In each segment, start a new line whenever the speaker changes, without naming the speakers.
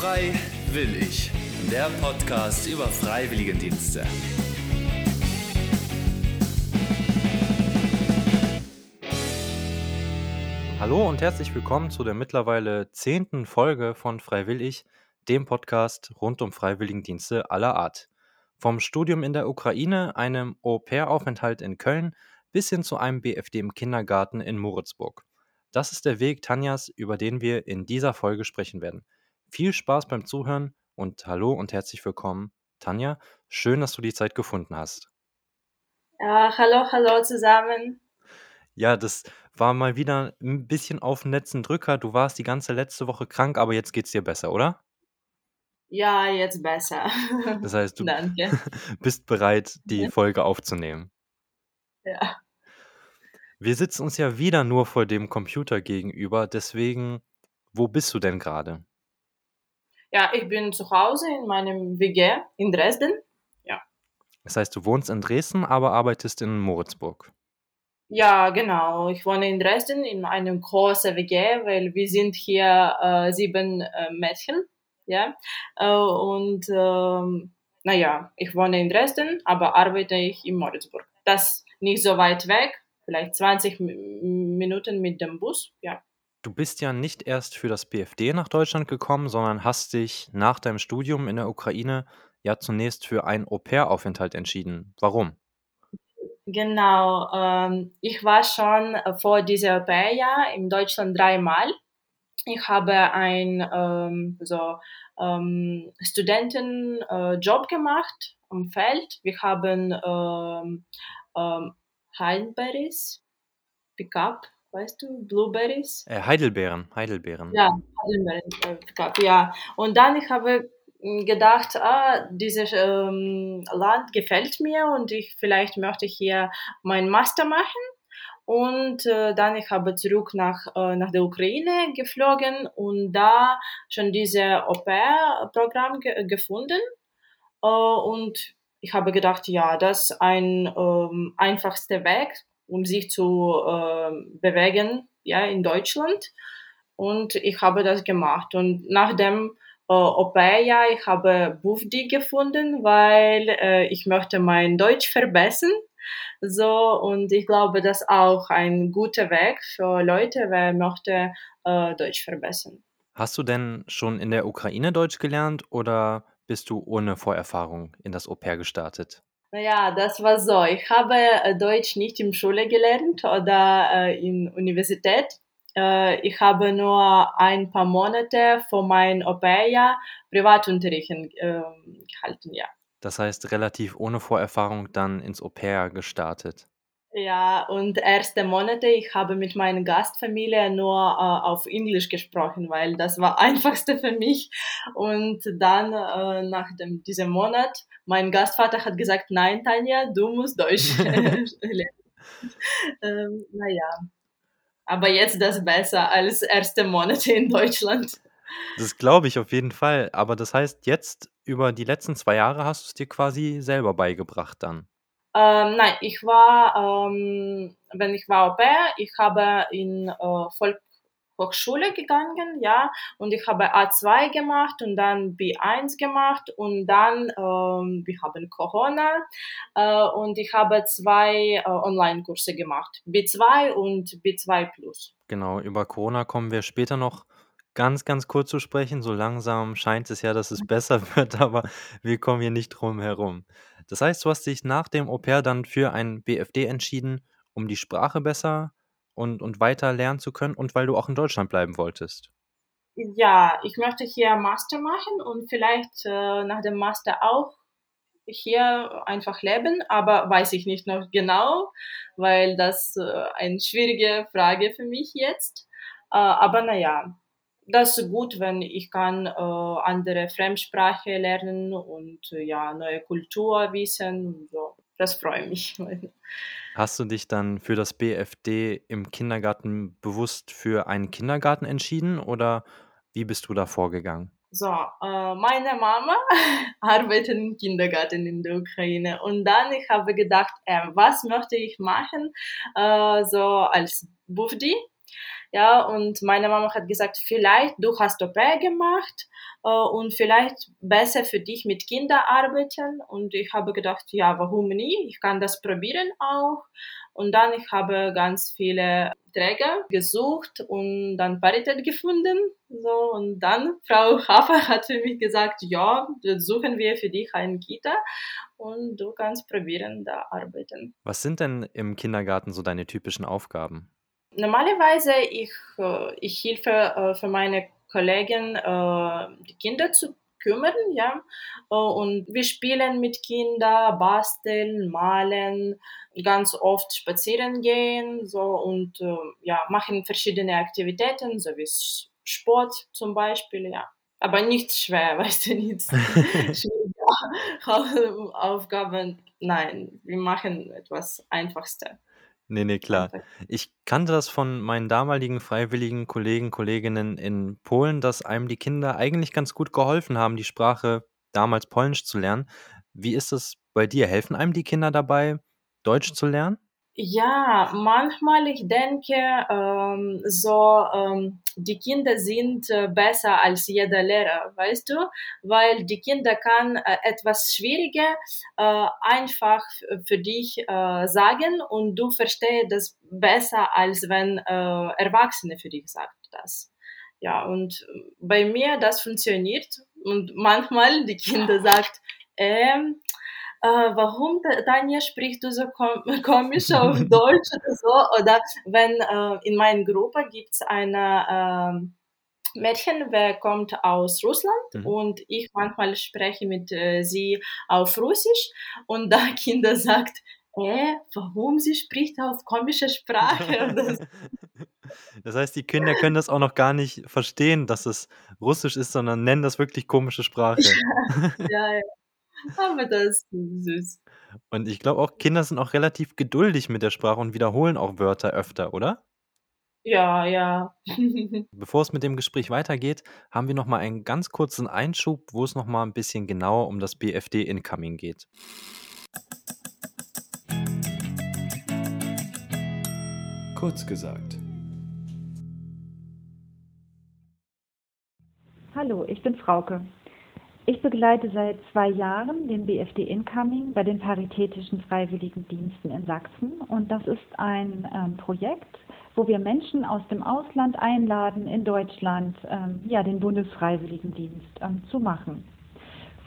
Frei will ich. Der Podcast über Freiwilligendienste.
Hallo und herzlich willkommen zu der mittlerweile zehnten Folge von Freiwillig, dem Podcast rund um Freiwilligendienste aller Art. Vom Studium in der Ukraine, einem Au-pair-Aufenthalt in Köln bis hin zu einem BFD im Kindergarten in Moritzburg. Das ist der Weg Tanjas, über den wir in dieser Folge sprechen werden. Viel Spaß beim Zuhören und hallo und herzlich willkommen, Tanja. Schön, dass du die Zeit gefunden hast.
Ja, hallo, hallo zusammen.
Ja, das war mal wieder ein bisschen auf den letzten Drücker. Du warst die ganze letzte Woche krank, aber jetzt geht's dir besser, oder?
Ja, jetzt besser.
Das heißt, du
Danke.
bist bereit, die Folge aufzunehmen.
Ja.
Wir sitzen uns ja wieder nur vor dem Computer gegenüber, deswegen, wo bist du denn gerade?
Ja, ich bin zu Hause in meinem WG in Dresden.
Das heißt, du wohnst in Dresden, aber arbeitest in Moritzburg.
Ja, genau. Ich wohne in Dresden in einem großen WG, weil wir sind hier äh, sieben äh, Mädchen. Ja. Äh, und ähm, naja, ich wohne in Dresden, aber arbeite ich in Moritzburg. Das nicht so weit weg, vielleicht 20 Mi- Minuten mit dem Bus. Ja.
Du bist ja nicht erst für das BFD nach Deutschland gekommen, sondern hast dich nach deinem Studium in der Ukraine ja zunächst für einen Au-pair-Aufenthalt entschieden. Warum?
Genau, ähm, ich war schon äh, vor dieser Au-pair-Jahr in Deutschland dreimal. Ich habe einen ähm, so, ähm, Studentenjob äh, gemacht am Feld. Wir haben ähm, ähm, Heidelberries, Pickup, weißt du, Blueberries.
Äh, Heidelbeeren, Heidelbeeren.
Ja, Heidelberries, äh, Pickup, ja. Und dann ich habe mh, gedacht, ah, dieses ähm, Land gefällt mir und ich vielleicht möchte hier meinen Master machen. Und äh, dann ich habe zurück nach, äh, nach der Ukraine geflogen und da schon diese Au-pair-Programm ge gefunden. Äh, und ich habe gedacht, ja, das ist ein ähm, einfachster Weg, um sich zu ähm, bewegen, ja, in Deutschland. Und ich habe das gemacht. Und nach dem äh, Au-pair-Jahr, ich habe BUFDI gefunden, weil äh, ich möchte mein Deutsch verbessern. So, und ich glaube, das ist auch ein guter Weg für Leute, wer möchte äh, Deutsch verbessern.
Hast du denn schon in der Ukraine Deutsch gelernt oder bist du ohne Vorerfahrung in das Au-pair gestartet?
Naja, das war so. Ich habe äh, Deutsch nicht in Schule gelernt oder äh, in Universität. Äh, ich habe nur ein paar Monate vor meinem Au-pair-Jahr Privatunterricht äh, gehalten, ja.
Das heißt, relativ ohne Vorerfahrung dann ins Au-pair gestartet.
Ja, und erste Monate, ich habe mit meiner Gastfamilie nur äh, auf Englisch gesprochen, weil das war einfachste für mich. Und dann äh, nach dem, diesem Monat, mein Gastvater hat gesagt, nein, Tanja, du musst Deutsch lernen. ähm, naja, aber jetzt das besser als erste Monate in Deutschland.
Das glaube ich auf jeden Fall. Aber das heißt, jetzt über die letzten zwei Jahre hast du es dir quasi selber beigebracht dann.
Ähm, nein, ich war, ähm, wenn ich war Au pair, ich habe in äh, Volkshochschule gegangen, ja, und ich habe A2 gemacht und dann B1 gemacht und dann, ähm, wir haben Corona äh, und ich habe zwei äh, Online-Kurse gemacht, B2 und B2 Plus.
Genau, über Corona kommen wir später noch ganz, ganz kurz zu sprechen. So langsam scheint es ja, dass es besser wird, aber wir kommen hier nicht drum herum. Das heißt, du hast dich nach dem Au-pair dann für ein BFD entschieden, um die Sprache besser und, und weiter lernen zu können und weil du auch in Deutschland bleiben wolltest.
Ja, ich möchte hier Master machen und vielleicht äh, nach dem Master auch hier einfach leben, aber weiß ich nicht noch genau, weil das äh, eine schwierige Frage für mich jetzt. Äh, aber naja, das ist gut, wenn ich kann äh, andere Fremdsprache lernen und äh, ja neue Kultur wissen so. Das freut mich.
Hast du dich dann für das BFD im Kindergarten bewusst für einen Kindergarten entschieden oder wie bist du da vorgegangen?
So, äh, meine Mama arbeitet im Kindergarten in der Ukraine und dann ich habe gedacht, äh, was möchte ich machen äh, so als Bufdi? Ja, und meine Mama hat gesagt, vielleicht du hast OP gemacht äh, und vielleicht besser für dich mit Kindern arbeiten. Und ich habe gedacht, ja, warum nie? Ich kann das probieren auch. Und dann ich habe ganz viele Träger gesucht und dann Parität gefunden. So, und dann Frau Hafer hat für mich gesagt, ja, suchen wir für dich einen Kita und du kannst probieren, da arbeiten.
Was sind denn im Kindergarten so deine typischen Aufgaben?
Normalerweise ich, äh, ich helfe äh, für meine Kollegen, äh, die Kinder zu kümmern, ja. Und wir spielen mit Kindern, basteln, malen, ganz oft spazieren gehen, so und ja, machen verschiedene Aktivitäten, so wie Sport zum Beispiel, ja. Aber nichts schwer, weißt du, nichts schwierige Aufgaben. Nein, wir machen etwas Einfachste.
Nee, nee, klar. Ich kannte das von meinen damaligen freiwilligen Kollegen, Kolleginnen in Polen, dass einem die Kinder eigentlich ganz gut geholfen haben, die Sprache damals Polnisch zu lernen. Wie ist es bei dir? Helfen einem die Kinder dabei, Deutsch zu lernen?
Ja, manchmal ich denke, ähm, so ähm, die Kinder sind äh, besser als jeder Lehrer, weißt du, weil die Kinder kann äh, etwas Schwieriger äh, einfach für dich sagen und du verstehst das besser als wenn Erwachsene für dich sagt das. Ja, und bei mir das funktioniert und manchmal die Kinder sagt, ähm, äh, warum Tanja sprichst du so komisch auf Deutsch oder so? Oder wenn äh, in meiner Gruppe gibt es eine äh, Mädchen, wer kommt aus Russland mhm. und ich manchmal spreche mit äh, sie auf Russisch und da Kinder sagt, äh, warum sie spricht auf komische Sprache?
das, das heißt, die Kinder können das auch noch gar nicht verstehen, dass es Russisch ist, sondern nennen das wirklich komische Sprache.
ja, ja. Aber das ist süß.
Und ich glaube auch, Kinder sind auch relativ geduldig mit der Sprache und wiederholen auch Wörter öfter, oder?
Ja, ja.
Bevor es mit dem Gespräch weitergeht, haben wir noch mal einen ganz kurzen Einschub, wo es noch mal ein bisschen genauer um das BFD Incoming geht.
Kurz gesagt.
Hallo, ich bin Frauke. Ich begleite seit zwei Jahren den BFD Incoming bei den Paritätischen Freiwilligen Diensten in Sachsen. Und das ist ein ähm, Projekt, wo wir Menschen aus dem Ausland einladen, in Deutschland ähm, ja, den Bundesfreiwilligendienst ähm, zu machen.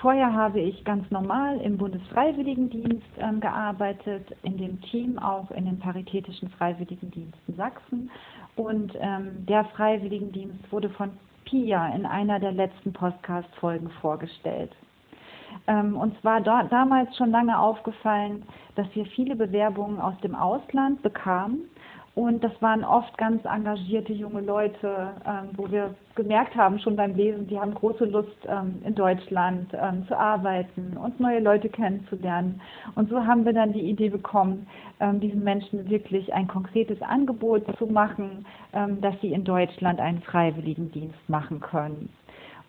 Vorher habe ich ganz normal im Bundesfreiwilligendienst ähm, gearbeitet, in dem Team auch in den Paritätischen Freiwilligendiensten Sachsen. Und ähm, der Freiwilligendienst wurde von Pia in einer der letzten Podcast-Folgen vorgestellt. Ähm, uns war da, damals schon lange aufgefallen, dass wir viele Bewerbungen aus dem Ausland bekamen und das waren oft ganz engagierte junge Leute, ähm, wo wir gemerkt haben, schon beim Lesen, die haben große Lust, ähm, in Deutschland ähm, zu arbeiten und neue Leute kennenzulernen. Und so haben wir dann die Idee bekommen, ähm, diesen Menschen wirklich ein konkretes Angebot zu machen, ähm, dass sie in Deutschland einen Freiwilligendienst machen können.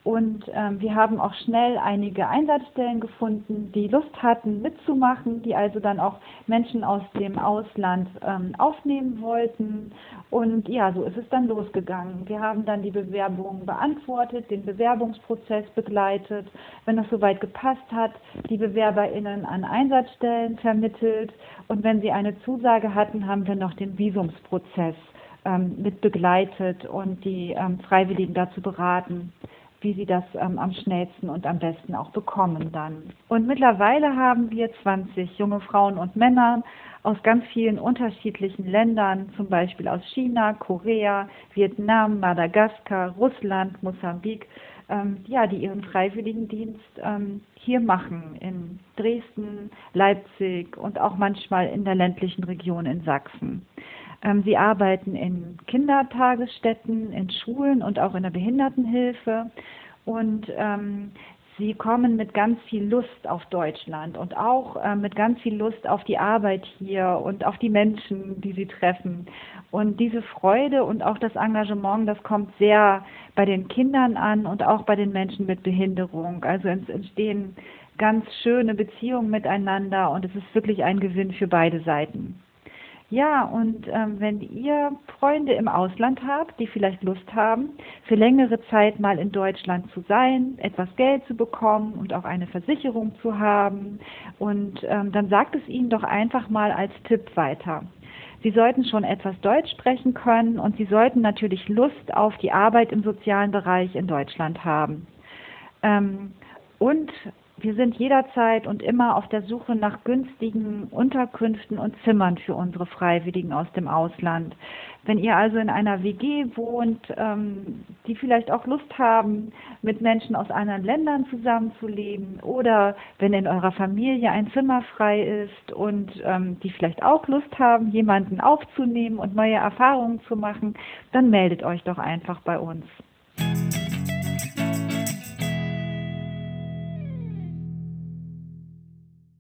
Und ähm, wir haben auch schnell einige Einsatzstellen gefunden, die Lust hatten mitzumachen, die also dann auch Menschen aus dem Ausland ähm, aufnehmen wollten. Und ja, so ist es dann losgegangen. Wir haben dann die Bewerbungen beantwortet, den Bewerbungsprozess begleitet. Wenn das soweit gepasst hat, die BewerberInnen an Einsatzstellen vermittelt. Und wenn sie eine Zusage hatten, haben wir noch den Visumsprozess ähm, mit begleitet und die ähm, Freiwilligen dazu beraten wie sie das ähm, am schnellsten und am besten auch bekommen dann. Und mittlerweile haben wir 20 junge Frauen und Männer aus ganz vielen unterschiedlichen Ländern, zum Beispiel aus China, Korea, Vietnam, Madagaskar, Russland, Mosambik, ähm, ja, die ihren Freiwilligendienst ähm, hier machen, in Dresden, Leipzig und auch manchmal in der ländlichen Region in Sachsen. Ähm, sie arbeiten in Kindertagesstätten, in Schulen und auch in der Behindertenhilfe. Und ähm, sie kommen mit ganz viel Lust auf Deutschland und auch äh, mit ganz viel Lust auf die Arbeit hier und auf die Menschen, die sie treffen. Und diese Freude und auch das Engagement, das kommt sehr bei den Kindern an und auch bei den Menschen mit Behinderung. Also es entstehen ganz schöne Beziehungen miteinander und es ist wirklich ein Gewinn für beide Seiten. Ja, und ähm, wenn ihr Freunde im Ausland habt, die vielleicht Lust haben, für längere Zeit mal in Deutschland zu sein, etwas Geld zu bekommen und auch eine Versicherung zu haben, und ähm, dann sagt es ihnen doch einfach mal als Tipp weiter. Sie sollten schon etwas Deutsch sprechen können und Sie sollten natürlich Lust auf die Arbeit im sozialen Bereich in Deutschland haben. Ähm, und wir sind jederzeit und immer auf der Suche nach günstigen Unterkünften und Zimmern für unsere Freiwilligen aus dem Ausland. Wenn ihr also in einer WG wohnt, ähm, die vielleicht auch Lust haben, mit Menschen aus anderen Ländern zusammenzuleben oder wenn in eurer Familie ein Zimmer frei ist und ähm, die vielleicht auch Lust haben, jemanden aufzunehmen und neue Erfahrungen zu machen, dann meldet euch doch einfach bei uns.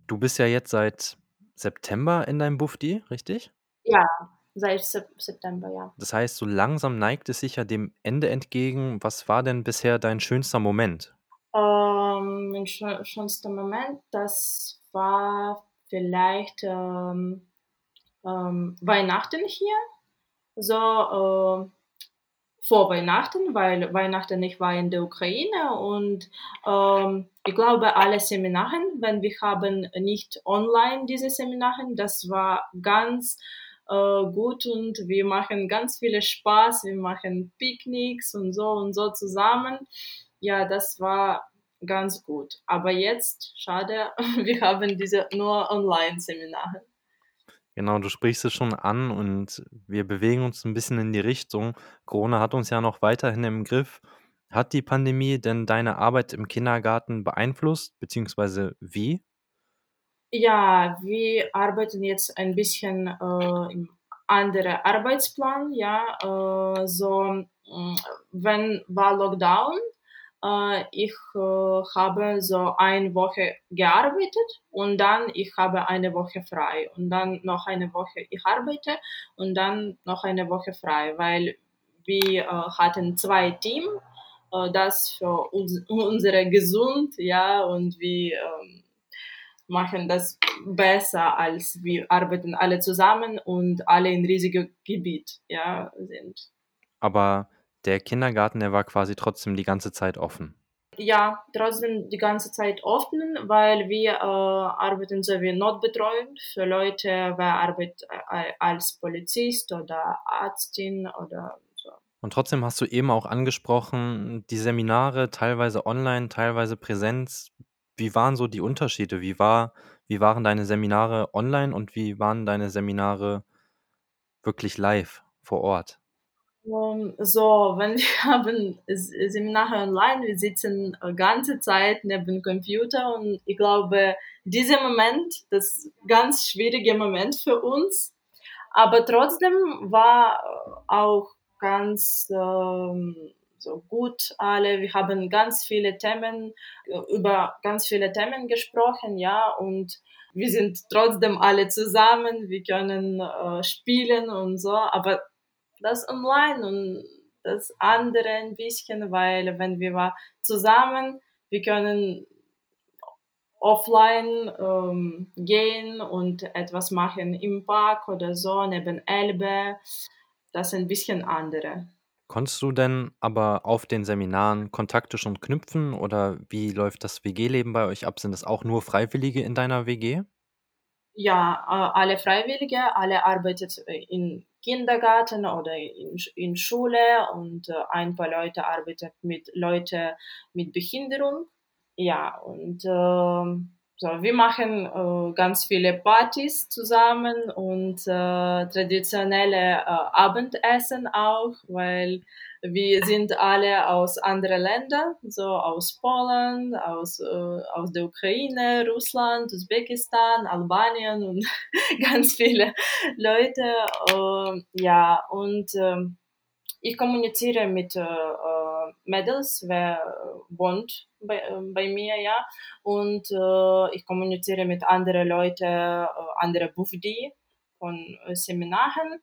Du bist ja jetzt seit September in deinem Bufdi, richtig?
Ja, seit September, ja.
Das heißt, so langsam neigt es sich ja dem Ende entgegen. Was war denn bisher dein schönster Moment?
Ähm, mein schönster Moment, das war vielleicht ähm, ähm, Weihnachten hier. So, äh, vor Weihnachten, weil Weihnachten ich war in der Ukraine und ähm, ich glaube alle Seminaren, wenn wir haben nicht online diese Seminaren, das war ganz äh, gut und wir machen ganz viele Spaß, wir machen Picknicks und so und so zusammen. Ja, das war ganz gut. Aber jetzt, schade, wir haben diese nur Online-Seminare.
Genau, du sprichst es schon an und wir bewegen uns ein bisschen in die Richtung. Corona hat uns ja noch weiterhin im Griff. Hat die Pandemie denn deine Arbeit im Kindergarten beeinflusst, beziehungsweise wie?
Ja, wir arbeiten jetzt ein bisschen äh, im anderen Arbeitsplan, ja, äh, so, mm, wenn war Lockdown, ich habe so eine Woche gearbeitet und dann ich habe eine Woche frei und dann noch eine Woche ich arbeite und dann noch eine Woche frei, weil wir hatten zwei Teams, das für uns, unsere Gesund, ja, und wir machen das besser, als wir arbeiten alle zusammen und alle in riesigen Gebiet, ja, sind.
Aber der Kindergarten, der war quasi trotzdem die ganze Zeit offen.
Ja, trotzdem die ganze Zeit offen, weil wir äh, arbeiten so wie Notbetreuung für Leute, wer arbeitet äh, als Polizist oder Arztin oder so.
Und trotzdem hast du eben auch angesprochen, die Seminare teilweise online, teilweise Präsenz. Wie waren so die Unterschiede? Wie, war, wie waren deine Seminare online und wie waren deine Seminare wirklich live vor Ort?
Um, so, wenn wir haben Seminare online, wir sitzen die ganze Zeit neben dem Computer und ich glaube, dieser Moment, das ist ein ganz schwieriger Moment für uns, aber trotzdem war auch ganz ähm, so gut alle. Wir haben ganz viele Themen, über ganz viele Themen gesprochen, ja, und wir sind trotzdem alle zusammen, wir können äh, spielen und so, aber das online und das andere ein bisschen, weil wenn wir zusammen, wir können offline ähm, gehen und etwas machen im Park oder so, neben Elbe. Das ist ein bisschen andere.
Konntest du denn aber auf den Seminaren Kontakte schon knüpfen oder wie läuft das WG-Leben bei euch ab? Sind das auch nur Freiwillige in deiner WG?
Ja, äh, alle Freiwillige, alle arbeiten in Kindergarten oder in, in Schule und äh, ein paar Leute arbeiten mit Leuten mit Behinderung. Ja, und äh, so, wir machen äh, ganz viele Partys zusammen und äh, traditionelle äh, Abendessen auch, weil wir sind alle aus anderen Ländern, so aus Polen, aus, äh, aus der Ukraine, Russland, Usbekistan, Albanien und ganz viele Leute. Äh, ja, und äh, ich kommuniziere mit äh, äh, Mädels, wer wohnt bei, äh, bei mir, ja, und äh, ich kommuniziere mit anderen Leuten, äh, andere Bufdi von Seminaren.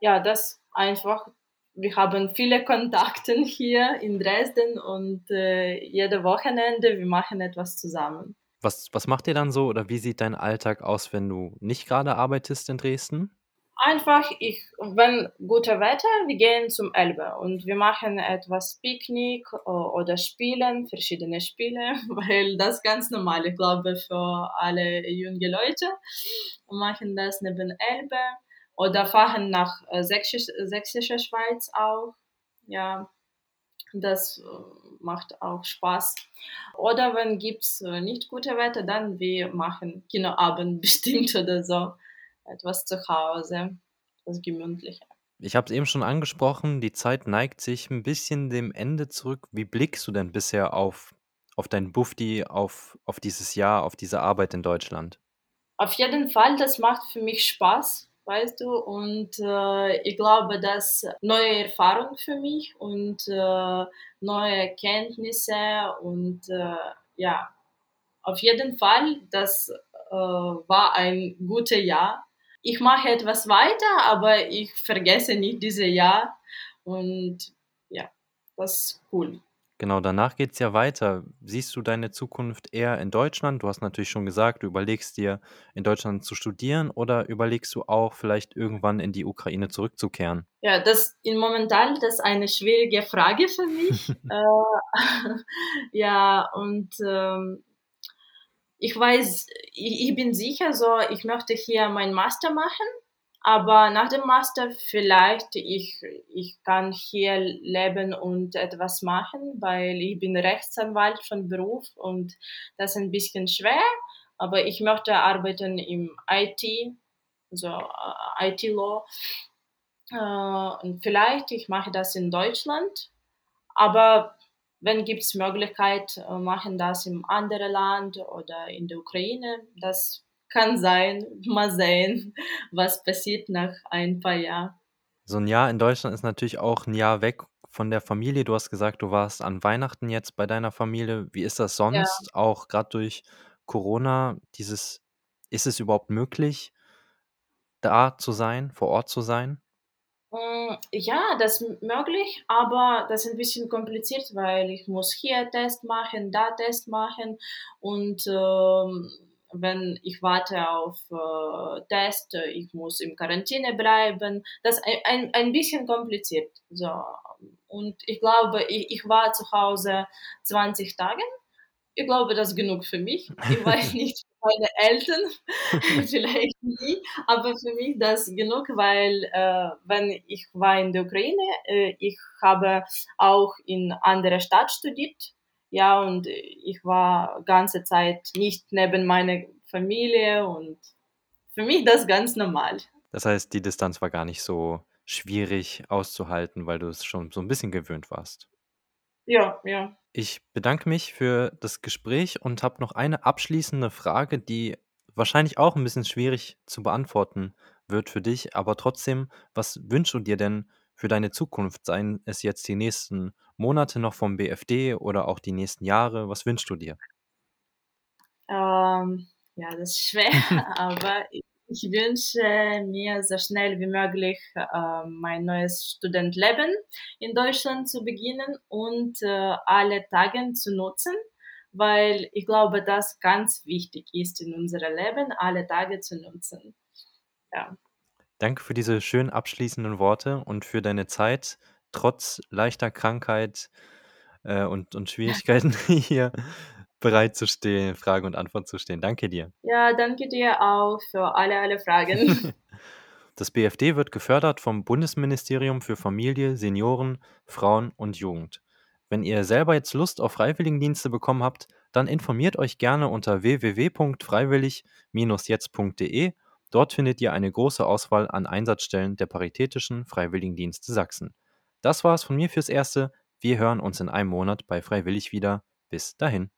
Ja, das einfach wir haben viele Kontakte hier in Dresden und äh, jede Wochenende wir machen etwas zusammen.
Was, was macht ihr dann so oder wie sieht dein Alltag aus, wenn du nicht gerade arbeitest in Dresden?
Einfach, ich, wenn gute Wetter, wir gehen zum Elbe und wir machen etwas Picknick oder spielen verschiedene Spiele, weil das ganz normal, ich glaube, für alle junge Leute machen das neben Elbe oder fahren nach äh, Sächsisch, Sächsischer Schweiz auch. Ja, das äh, macht auch Spaß. Oder wenn gibt's nicht gute Wetter, dann wir machen Kinoabend bestimmt oder so etwas zu Hause, etwas Gemütlicher.
Ich habe es eben schon angesprochen, die Zeit neigt sich ein bisschen dem Ende zurück. Wie blickst du denn bisher auf, auf dein Bufti, auf, auf dieses Jahr, auf diese Arbeit in Deutschland?
Auf jeden Fall, das macht für mich Spaß, weißt du, und äh, ich glaube, dass neue Erfahrungen für mich und äh, neue Kenntnisse und äh, ja, auf jeden Fall, das äh, war ein gutes Jahr ich mache etwas weiter, aber ich vergesse nicht dieses Jahr. Und ja, das ist cool.
Genau, danach geht es ja weiter. Siehst du deine Zukunft eher in Deutschland? Du hast natürlich schon gesagt, du überlegst dir, in Deutschland zu studieren oder überlegst du auch, vielleicht irgendwann in die Ukraine zurückzukehren?
Ja, das in momentan das ist eine schwierige Frage für mich. äh, ja, und ähm, ich weiß, ich, ich bin sicher, so, ich möchte hier mein Master machen, aber nach dem Master vielleicht ich, ich kann hier leben und etwas machen, weil ich bin Rechtsanwalt von Beruf und das ist ein bisschen schwer, aber ich möchte arbeiten im IT, so uh, IT-Law. Uh, und vielleicht ich mache das in Deutschland, aber wenn gibt es Möglichkeit, äh, machen das im anderen Land oder in der Ukraine. Das kann sein. Mal sehen, was passiert nach ein paar Jahren.
So ein Jahr in Deutschland ist natürlich auch ein Jahr weg von der Familie. Du hast gesagt, du warst an Weihnachten jetzt bei deiner Familie. Wie ist das sonst? Ja. Auch gerade durch Corona, dieses, ist es überhaupt möglich, da zu sein, vor Ort zu sein?
Mm, ja, das ist möglich, aber das ist ein bisschen kompliziert, weil ich muss hier Test machen, da Test machen und ähm, wenn ich warte auf äh, Test, ich muss im Quarantäne bleiben. Das ist ein, ein, ein bisschen kompliziert. So. Und ich glaube, ich, ich war zu Hause 20 Tage. Ich glaube, das ist genug für mich. Ich weiß nicht, meine Eltern, vielleicht nie, aber für mich das genug, weil äh, wenn ich war in der Ukraine, äh, ich habe auch in anderer Stadt studiert, ja, und ich war ganze Zeit nicht neben meiner Familie und für mich das ganz normal.
Das heißt, die Distanz war gar nicht so schwierig auszuhalten, weil du es schon so ein bisschen gewöhnt warst.
Ja, ja.
Ich bedanke mich für das Gespräch und habe noch eine abschließende Frage, die wahrscheinlich auch ein bisschen schwierig zu beantworten wird für dich, aber trotzdem, was wünschst du dir denn für deine Zukunft? Seien es jetzt die nächsten Monate noch vom BFD oder auch die nächsten Jahre? Was wünschst du dir?
Ähm, ja, das ist schwer, aber ich wünsche mir so schnell wie möglich äh, mein neues Studentleben in Deutschland zu beginnen und äh, alle Tage zu nutzen, weil ich glaube, das ganz wichtig ist in unserem Leben, alle Tage zu nutzen. Ja.
Danke für diese schön abschließenden Worte und für deine Zeit, trotz leichter Krankheit äh, und, und Schwierigkeiten hier bereit zu stehen, Frage und Antwort zu stehen. Danke dir.
Ja, danke dir auch für alle, alle Fragen.
Das BFD wird gefördert vom Bundesministerium für Familie, Senioren, Frauen und Jugend. Wenn ihr selber jetzt Lust auf Freiwilligendienste bekommen habt, dann informiert euch gerne unter www.freiwillig-jetzt.de. Dort findet ihr eine große Auswahl an Einsatzstellen der Paritätischen Freiwilligendienste Sachsen. Das war es von mir fürs Erste. Wir hören uns in einem Monat bei Freiwillig wieder. Bis dahin.